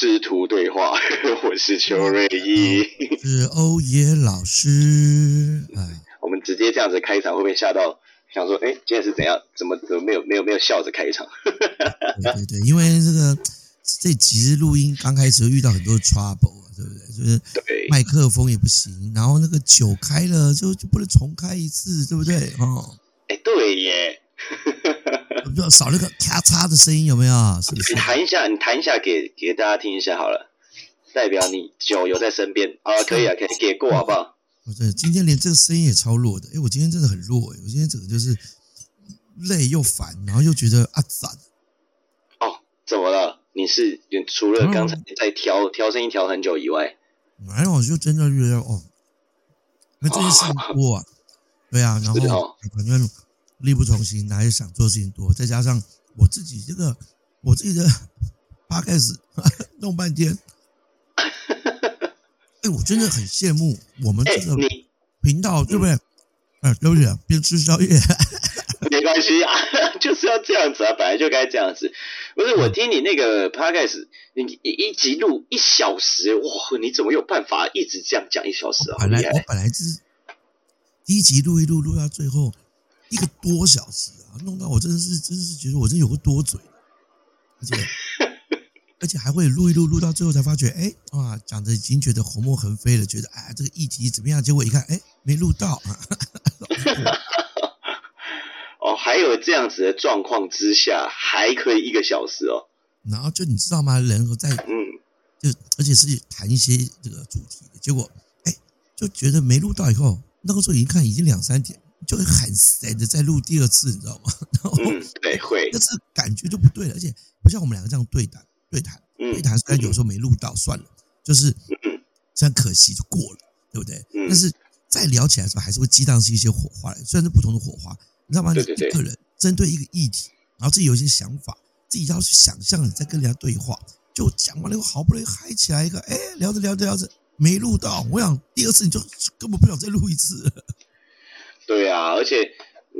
师徒对话，我是邱瑞一，是欧耶老师。哎，我们直接这样子开场，会不会吓到？想说，哎，今天是怎样？怎么怎么没有没有没有笑着开场？对对对，因为这个这几日录音刚开始遇到很多 trouble，对不对？就是麦克风也不行，然后那个酒开了就就不能重开一次，对不对？哦，哎，对耶。就少了个咔嚓的声音有没有？是不是？你弹一下，你弹一下给给大家听一下好了，代表你酒有在身边啊，可以啊，可以给过好不好？我对，今天连这个声音也超弱的，哎，我今天真的很弱，哎，我今天整个就是累又烦，然后又觉得啊赞。哦，怎么了？你是除了刚才在调调声音调很久以外，没有，就真的觉得哦，那这些事情多啊，对啊，然后反正。力不从心，哪有想做事情多？再加上我自己这个，我自己的八开始弄半天，哎，我真的很羡慕我们这个频道，对不对？哎，对不起，边吃宵夜，没关系啊，就是要这样子啊，本来就该这样子。不是我听你那个 podcast，你一集录一小时，哇，你怎么有办法一直这样讲一小时啊？本来我本来就是第一集录一录，录到最后。一个多小时啊，弄到我真的是，真的是觉得我真有个多嘴，而且而且还会录一录，录到最后才发觉，哎，哇，讲的已经觉得红墨横飞了，觉得哎，这个议题怎么样？结果一看，哎，没录到啊。哦，还有这样子的状况之下，还可以一个小时哦。然后就你知道吗？人在嗯，就而且是谈一些这个主题的结果，哎，就觉得没录到以后，那个时候一看已经两三点。就会很神的再录第二次，你知道吗？嗯，对，会，但是感觉就不对了，而且不像我们两个这样对谈，对谈，对谈，虽然有时候没录到，算了，就是这样可惜就过了，对不对？但是再聊起来的时候，还是会激荡出一些火花来，虽然是不同的火花，你知道吗？你一个人针对一个议题，然后自己有一些想法，自己要去想象你在跟人家对话，就讲完了以后，好不容易嗨起来一个，哎，聊着聊着聊着没录到，我想第二次你就根本不想再录一次。对啊，而且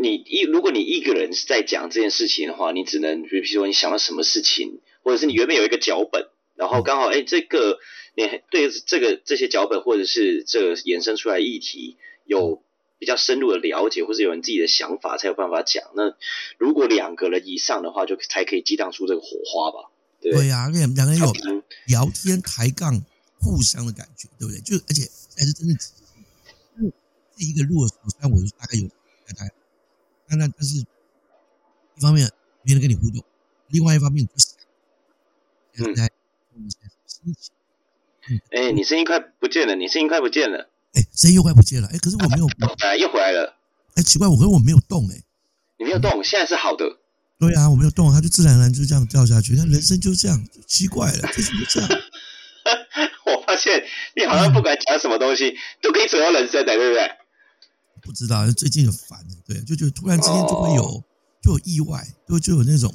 你一如果你一个人在讲这件事情的话，你只能比如说你想到什么事情，或者是你原本有一个脚本，然后刚好哎这个你对这个这些脚本或者是这个衍生出来议题有比较深入的了解，或者有人自己的想法才有办法讲。那如果两个人以上的话，就才可以激荡出这个火花吧？对呀，而且两个人有聊天抬杠互相的感觉，对不对？就而且还是真的。第一个录的时候，虽然我大概有大概，但但但是，一方面没人跟你互动，另外一方面不想。嗯。哎，你声音快不见了！你声音快不见了！哎，声音又快不见了！哎，可是我没有。哎，又回来了！哎，奇怪，我跟我没有动哎。你没有动，现在是好的。对啊，我没有动，它就自然而然就这样掉下去。但人生就这样，奇怪了，为什么这样？我发现你好像不管讲什么东西，都可以扯到人生的，对不对？不知道，最近很烦对，就觉得突然之间就会有就有意外，就就有那种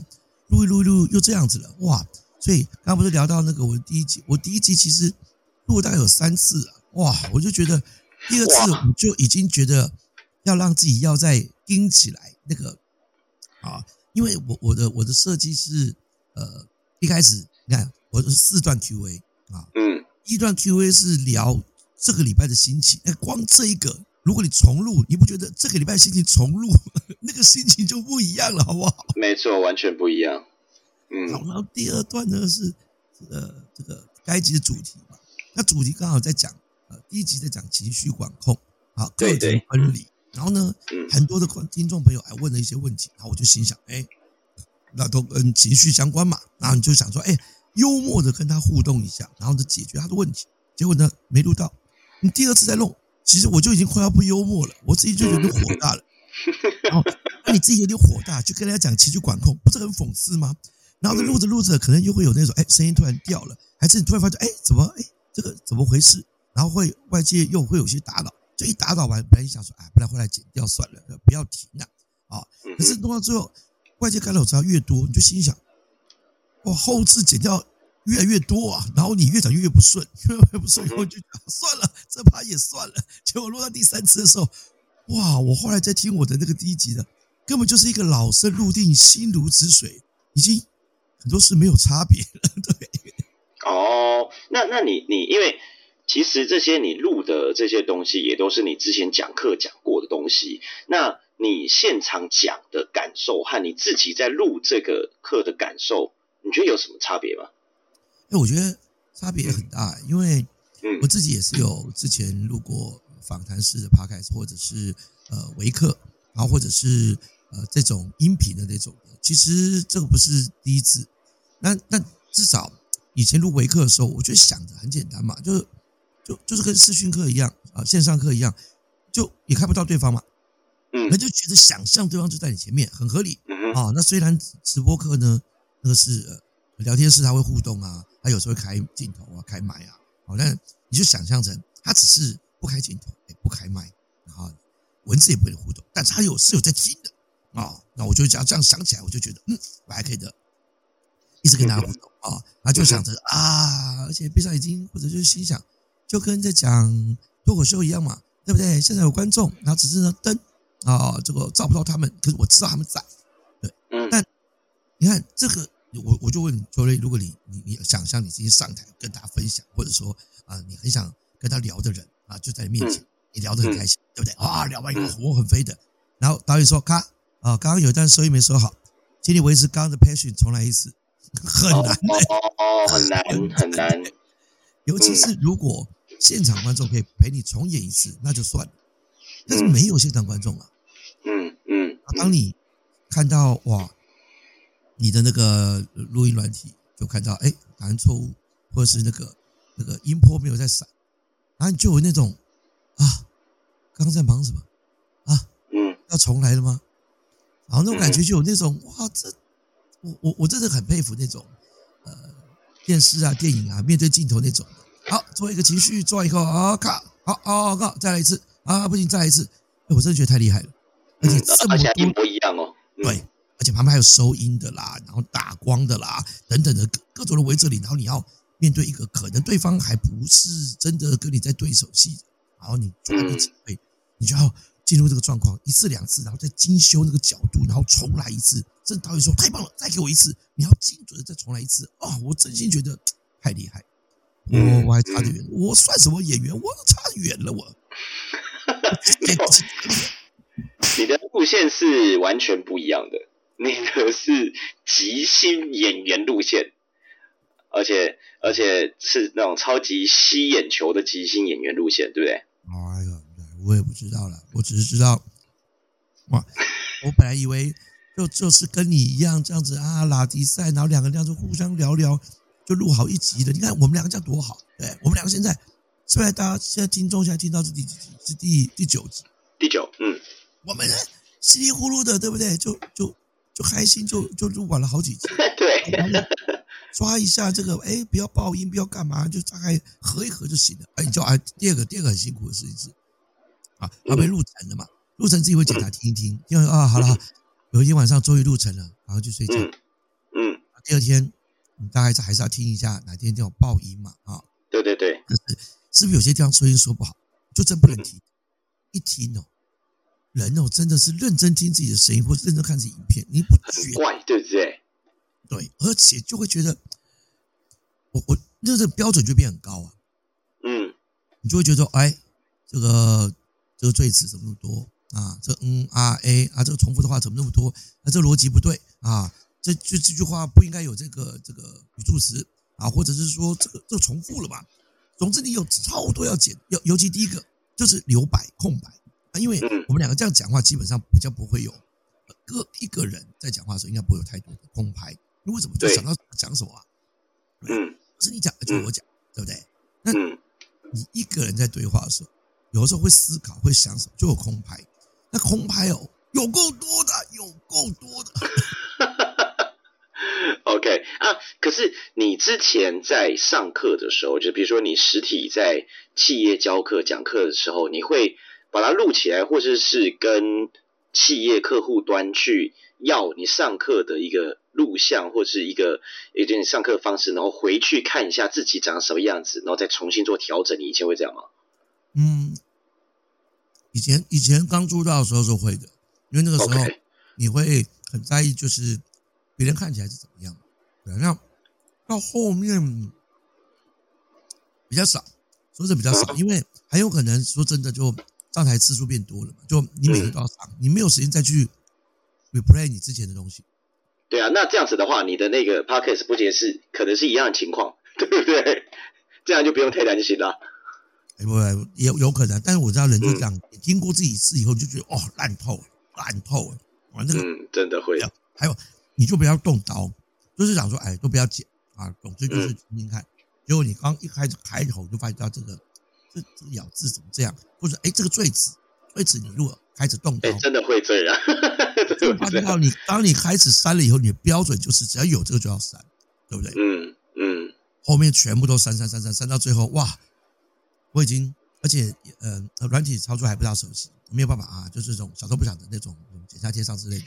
录一录一录又这样子了，哇！所以刚刚不是聊到那个我第一集，我第一集其实录大概有三次啊，哇！我就觉得第二次我就已经觉得要让自己要再盯起来那个啊，因为我我的我的设计是呃一开始你看我是四段 Q&A 啊，嗯，一段 Q&A 是聊这个礼拜的心情，哎，光这一个。如果你重录，你不觉得这个礼拜心情重录 那个心情就不一样了，好不好？没错，完全不一样。嗯，好，然后第二段呢是这个这个该集的主题嘛，那主题刚好在讲呃第一集在讲情绪管控，好，个人分离。然后呢，很多的观听众朋友还问了一些问题，然后我就心想，哎，那都跟情绪相关嘛，然后你就想说，哎，幽默的跟他互动一下，然后就解决他的问题。结果呢，没录到，你第二次再弄。其实我就已经快要不幽默了，我自己就有点火大了。然 后，那你自己有点火大，就跟人家讲情绪管控，不是很讽刺吗？然后录着录着，可能又会有那种，哎，声音突然掉了，还是你突然发现，哎，怎么，哎，这个怎么回事？然后会外界又会有些打扰，就一打扰完，本来想说，哎，不然后来剪掉算了，不要停了啊。可是弄到最后，外界干扰只要越多，你就心想，我，后置剪掉。越来越多啊，然后你越讲越越不顺，越来越不顺，然后就算了，这趴也算了。结果录到第三次的时候，哇！我后来在听我的那个第一集的，根本就是一个老生入定，心如止水，已经很多事没有差别了。对，哦，那那你你因为其实这些你录的这些东西也都是你之前讲课讲过的东西，那你现场讲的感受和你自己在录这个课的感受，你觉得有什么差别吗？哎，我觉得差别很大，因为我自己也是有之前录过访谈式的 podcast，或者是呃微课，然后或者是呃这种音频的那种的，其实这个不是第一次，那那至少。以前录微课的时候，我就想着很简单嘛，就是就就是跟视讯课一样啊，线上课一样，就也看不到对方嘛，嗯，那就觉得想象对方就在你前面，很合理啊。那虽然直播课呢，那个是聊天室，他会互动啊，他有时候会开镜头啊，开麦啊，好，但你就想象成他只是不开镜头，也不开麦，然后文字也不会互动，但是他有是有在听的啊。那我就这样这样想起来，我就觉得嗯，我还可以的。一直跟大家互动啊，然后就想着啊，而且闭上眼睛或者就是心想，就跟在讲脱口秀一样嘛，对不对？现在有观众，然后只是呢灯啊，这个照不到他们，可是我知道他们在，对，嗯。但你看这个，我我就问周雷，如果你你你想象你今天上台跟大家分享，或者说啊，你很想跟他聊的人啊，就在你面前，你聊得很开心，对不对？啊，聊完以后火很飞的，然后导演说，咔啊，刚刚有一段收音没收好，请你维持刚刚的 passion，重来一次。很难哦，很难很难，尤其是如果现场观众可以陪你重演一次，那就算了。但是没有现场观众啊，嗯嗯，当你看到哇，你的那个录音软体就看到哎，答案错误，或者是那个那个音波没有在闪，然后你就有那种啊，刚刚在忙什么啊？嗯，要重来了吗？然后那种感觉就有那种哇，这。我我我真的很佩服那种，呃，电视啊、电影啊，面对镜头那种。好，做一个情绪，做一个啊，卡，好，好，好，再来一次啊，不行，再来一次。我真的觉得太厉害了，而且这么一模一样哦。对，而且旁边还有收音的啦，然后打光的啦，等等的各各种的围着你，然后你要面对一个可能对方还不是真的跟你在对手戏，然后你抓个机会，你就要。进入这个状况一次两次，然后再精修那个角度，然后重来一次。这导演说太棒了，再给我一次，你要精准的再重来一次。哦，我真心觉得太厉害，我我还差得远，我算什么演员？我差远了，我。你的路线是完全不一样的，你的是即兴演员路线，而且而且是那种超级吸眼球的即兴演员路线，对不对？哎呀。我也不知道了，我只是知道，哇！我本来以为就就是跟你一样这样子啊，拉迪赛，然后两个这样子互相聊聊，就录好一集的。你看我们两个这样多好，对，我们两个现在，是不是大家现在听众现在听到是第几集？是第第九集？第九，嗯，我们稀里糊涂的，对不对？就就就开心，就就录完了好几集，对。抓一下这个，哎，不要爆音，不要干嘛，就大概合一合就行了。哎，你就啊，第二个，第二个很辛苦的事情是。啊，他被录成了嘛？录成自己会检查听一听，因为啊，好了，有一天晚上终于录成了，然后就睡觉。嗯，第二天你大概是还是要听一下哪天地方爆音嘛？啊，对对对，是是不是有些地方收音说不好，就真不能听？一听哦，人哦真的是认真听自己的声音，或者认真看自己影片，你不觉怪对不对？对，而且就会觉得，我我那个标准就变很高啊。嗯，你就会觉得，哎，这个。这个赘词怎么那么多啊？这嗯啊 a 啊，这个重复的话怎么那么多？啊，这逻辑不对啊！这这这句话不应该有这个这个语助词啊，或者是说这个这重复了吧？总之你有超多要剪，尤尤其第一个就是留白空白啊，因为我们两个这样讲话，基本上比较不会有各一个人在讲话的时候，应该不会有太多的空拍。你为什么就想到讲什么啊？嗯，不是你讲，就是我讲，对不对？那你一个人在对话的时候。有的时候会思考，会想什么，就有空拍。那空拍哦，有够多的，有够多的。OK 啊，可是你之前在上课的时候，就比如说你实体在企业教课讲课的时候，你会把它录起来，或者是跟企业客户端去要你上课的一个录像，或者是一个一点上课方式，然后回去看一下自己长什么样子，然后再重新做调整。你以前会这样吗？嗯。以前以前刚出道的时候是会的，因为那个时候你会很在意，就是别人看起来是怎么样。对，那到后面比较少，说是比较少，因为很有可能说真的就上台次数变多了嘛，就你每天都要上，你没有时间再去 replay 你之前的东西。对啊，那这样子的话，你的那个 podcast 不仅是可能是一样的情况，对不对？这样就不用太担心了。哎，不，也有可能，但是我知道人就这样，听过这一次以后就觉得哦，烂透了，烂透了，完这个真的会。还有，你就不要动刀，就是想说，哎，都不要剪啊，总之就是听听看。结果你刚一开始开头就发现到这个，这这咬字怎么这样？或者哎，这个坠子，坠子你如果开始动刀，真的会这样。就发现到你当你开始删了以后，你的标准就是只要有这个就要删，对不对？嗯嗯。后面全部都删删删删删到最后，哇！我已经，而且呃，软体操作还不大熟悉，没有办法啊，就是这种小偷不想的那种剪下贴上之类的。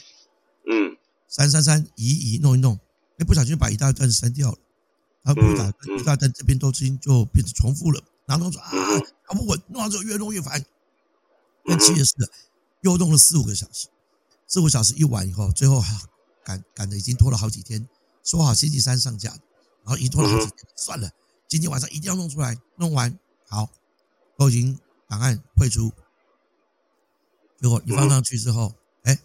嗯，删删删，移移，弄一弄，哎，不小心把一大段删掉了，然后一大一大段这边都已经就变成重复了，然后说啊，搞不稳，弄完之后越弄越烦。更气的，又弄了四五个小时，四五小时一晚以后，最后赶赶的已经拖了好几天，说好星期三上架，然后一拖了好几天，算了，今天晚上一定要弄出来，弄完。好，都已经档案汇出，结果你放上去之后，哎，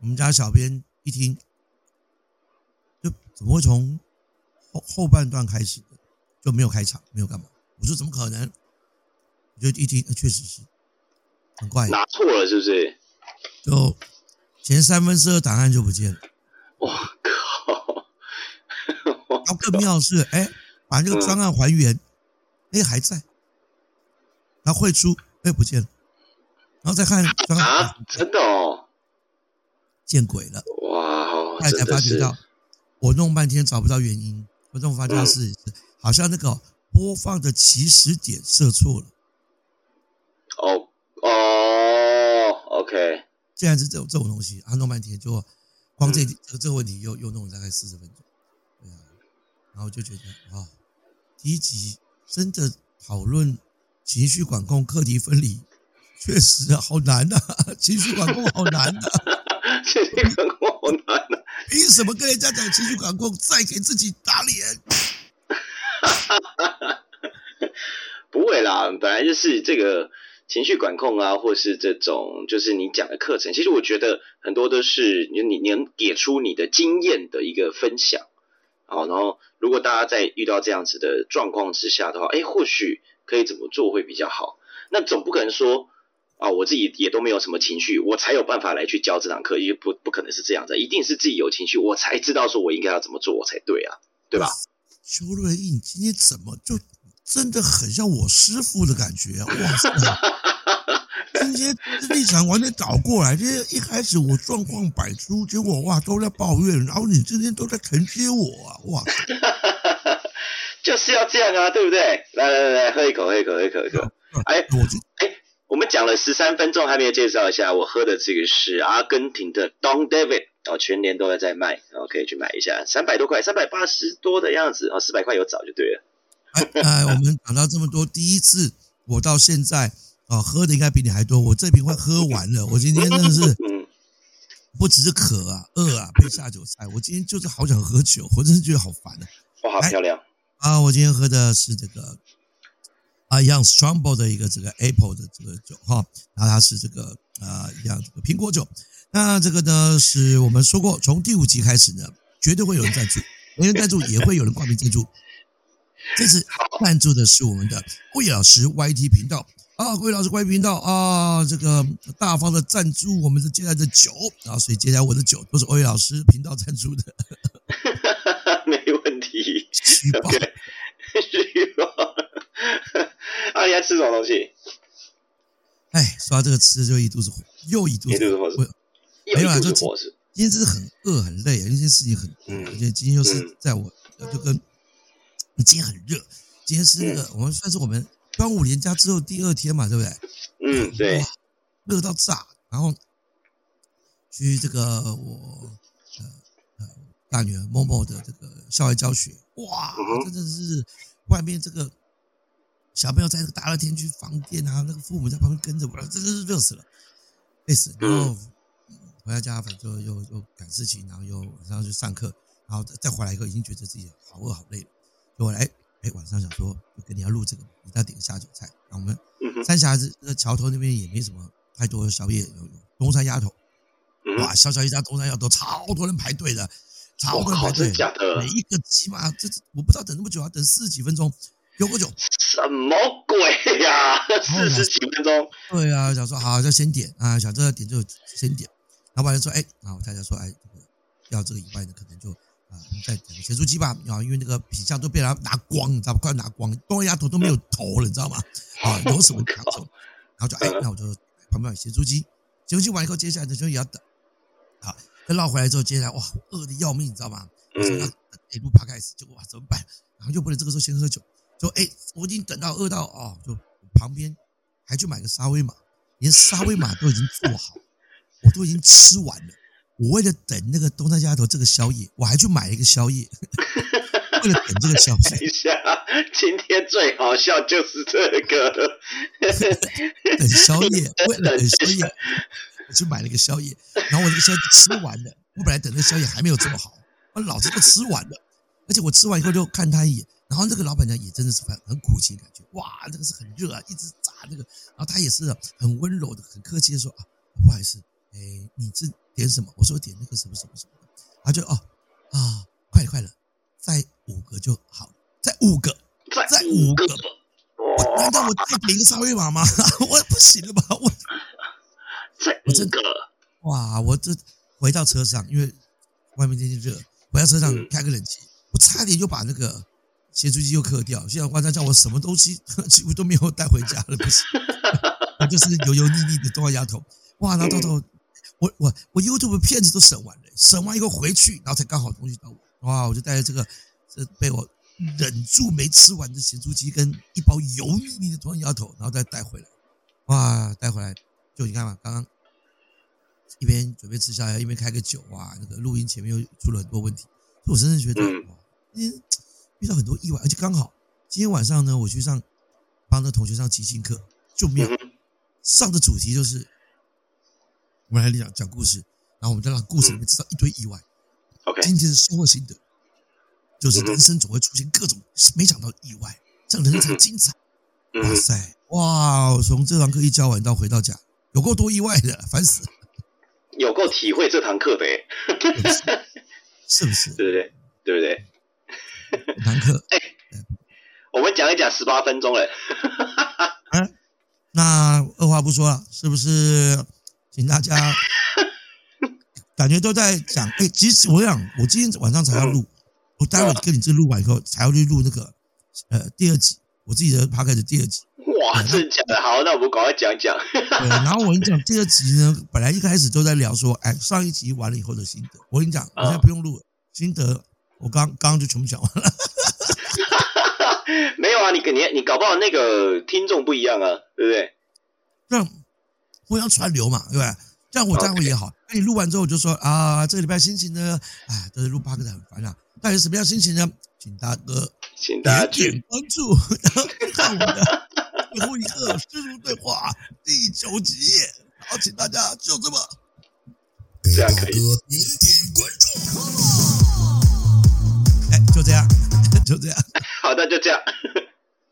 我们家小编一听，就怎么会从后后半段开始的就没有开场，没有干嘛？我说怎么可能？我就一听，确实是很怪，拿错了是不是？就前三分之二档案就不见了。哇靠！然后更妙的是，哎，把这个专案还原。哎，还在，然后汇出，哎，不见了，然后再看，啊，真的哦，见鬼了，哇，才才发觉到，我弄半天找不到原因，我这种发现是，好像那个播放的起始点设错了，哦哦，OK，既然是这种这种东西，啊，弄半天就光这这个这个问题又又弄了大概四十分钟，对啊，然后就觉得啊，第一集。真的讨论情绪管控、课题分离，确实好难呐！情绪管控好难呐，情绪管控好难呐！凭什么跟人家讲情绪管控，再给自己打脸？哈哈哈不会啦，本来就是这个情绪管控啊，或是这种就是你讲的课程，其实我觉得很多都是你你能给出你的经验的一个分享。好，然后如果大家在遇到这样子的状况之下的话，哎，或许可以怎么做会比较好？那总不可能说啊，我自己也都没有什么情绪，我才有办法来去教这堂课，也不不可能是这样子，一定是自己有情绪，我才知道说我应该要怎么做才对啊，对吧？邱瑞义，你今天怎么就真的很像我师傅的感觉啊？哇塞！今天立场完全倒过来，就是一开始我状况百出，结果哇都在抱怨，然后你今天都在承接我啊，哇！就是要这样啊，对不对？来来来，喝一口，喝一口，喝一口，喝一口。哎，我哎，我们讲了十三分钟，还没有介绍一下我喝的这个是阿根廷的 Don David，哦，全年都在在卖，哦，可以去买一下，三百多块，三百八十多的样子，哦，四百块有找就对了。哎，我们讲到这么多，第一次我到现在。哦，喝的应该比你还多，我这瓶快喝完了。我今天真的是，不只是渴啊，饿啊，配下酒菜。我今天就是好想喝酒，我真是觉得好烦啊。哇，好漂亮啊！我今天喝的是这个啊，一样 Strongbow 的一个这个 Apple 的这个酒哈，然后它是这个啊一样这个苹果酒。那这个呢，是我们说过，从第五集开始呢，绝对会有人赞助，没人赞助也会有人挂名赞助。这次赞助的是我们的魏老师 YT 频道。啊，各位老师，YT 频道啊，这个大方的赞助我们的接下来的酒啊，所以接下来我的酒都是欧阳老师频道赞助的，没问题。虚报，虚报。啊，你在吃什么东西？哎，说到这个吃就一肚子火，又一肚子火，没有啊，就今天真的很饿很累啊，因为事情很，而且今天又是在我就跟，今天很热，今天是那个我们算是我们。端午连假之后第二天嘛，对不对？嗯，对。热到炸，然后去这个我呃呃大女儿某某的这个校外教学，哇，真的是外面这个小朋友在那个大热天去放电啊，那个父母在旁边跟着我，真的是热死了，累死。然后回到家，反正又又赶事情，然后又晚上去上课，然后再回来以后，已经觉得自己好饿好累了，就来哎，晚上想说跟你要录这个，一定要点个下酒菜。那我们三峡子那桥头那边也没什么太多宵夜，有有东山鸭头，哇，小小一家东山鸭头，超多人排队的，超多人排队，假的，每一个起码这我不知道等那么久，要等四十几分钟。有不久？什么鬼呀？四十几分钟？对啊，想说好就先点啊，想这个点就先点。老板就说：“哎，然后太太说：哎，这个要这个以外的，可能就啊，我们再点个咸酥鸡吧。啊，因为那个品相都被他拿光，你知道吧？快拿光，东丫头都没有头了，你知道吗？啊，有什么拿走？然后就哎，那我就旁边有咸酥鸡。咸酥鸡完以后，接下来的就也要等。好，再绕回来之后，接下来哇，饿的要命，你知道吗？嗯。一路爬开始，结果哇，怎么办？然后又不能这个时候先喝酒。”说哎，我已经等到饿到哦，就旁边还去买个沙威玛，连沙威玛都已经做好，我都已经吃完了。我为了等那个东山丫头这个宵夜，我还去买了一个宵夜，为了等这个宵夜。等一下，今天最好笑就是这个，等宵夜，为了等宵夜，我去买了一个宵夜，然后我这个宵夜吃完了，我本来等那宵夜还没有做好，我老子都吃完了，而且我吃完以后就看他一眼。然后那个老板娘也真的是很很苦情感觉，哇，这个是很热啊，一直炸那个。然后他也是很温柔的、很客气的说啊，不好意思，哎，你是点什么？我说点那个什么什么什么。他就哦啊，快了快了，再五个就好了，再五个，再五个。难道我再点一个沙威玛吗？我不行了吧？我再五个。哇，我这回到车上，因为外面天气热，回到车上开个冷气，我差点就把那个。咸酥鸡又磕掉，现在晚上叫我什么东西 几乎都没有带回家了，不是？我就是油油腻腻的东丫头，哇！然后到头我我我 YouTube 片子都审完了，审完以后回去，然后才刚好东西到我，哇！我就带着这个这被我忍住没吃完的咸酥鸡跟一包油腻腻的东丫头，然后再带回来，哇！带回来就你看嘛，刚刚一边准备吃宵夜，一边开个酒，哇！那个录音前面又出了很多问题，我真的觉得哇，嗯。遇到很多意外，而且刚好今天晚上呢，我去上帮那同学上即兴课，就没有。上的主题就是我们来讲讲故事，然后我们再让故事里面知道一堆意外。OK，今天是收获心得就是人生总会出现各种没想到的意外，这样人生才精彩。哇塞，哇！从这堂课一教完到回到家，有够多意外的，烦死了。有够体会这堂课的，是不是？对不对？对不对？堂课，哎，我们讲一讲十八分钟了。嗯，那二话不说了，是不是？请大家 感觉都在讲。哎，其实我想，我今天晚上才要录，我待会跟你这录完以后，才要去录那个呃第二集，我自己的 p o d 的第二集。哇，真的假的？好，那我们赶快讲讲。对，然后我跟你讲，第二集呢，本来一开始都在聊说，哎，上一集完了以后的心得。我跟你讲，我现在不用录了，心得。我刚刚刚就全部讲完了，没有啊，你你你搞不好那个听众不一样啊，对不对？这样互相传流嘛，对不对？这样我这样会也好。那你录完之后就说啊，这个礼拜心情呢，哎，都是录八个的很烦啊。但是什么样心情呢？请大哥，请大家点关注，然后看我们的最后一个深入对话第九集。好，请大家就这么这样可以点点关注。就这样，就这样。好的，就这样。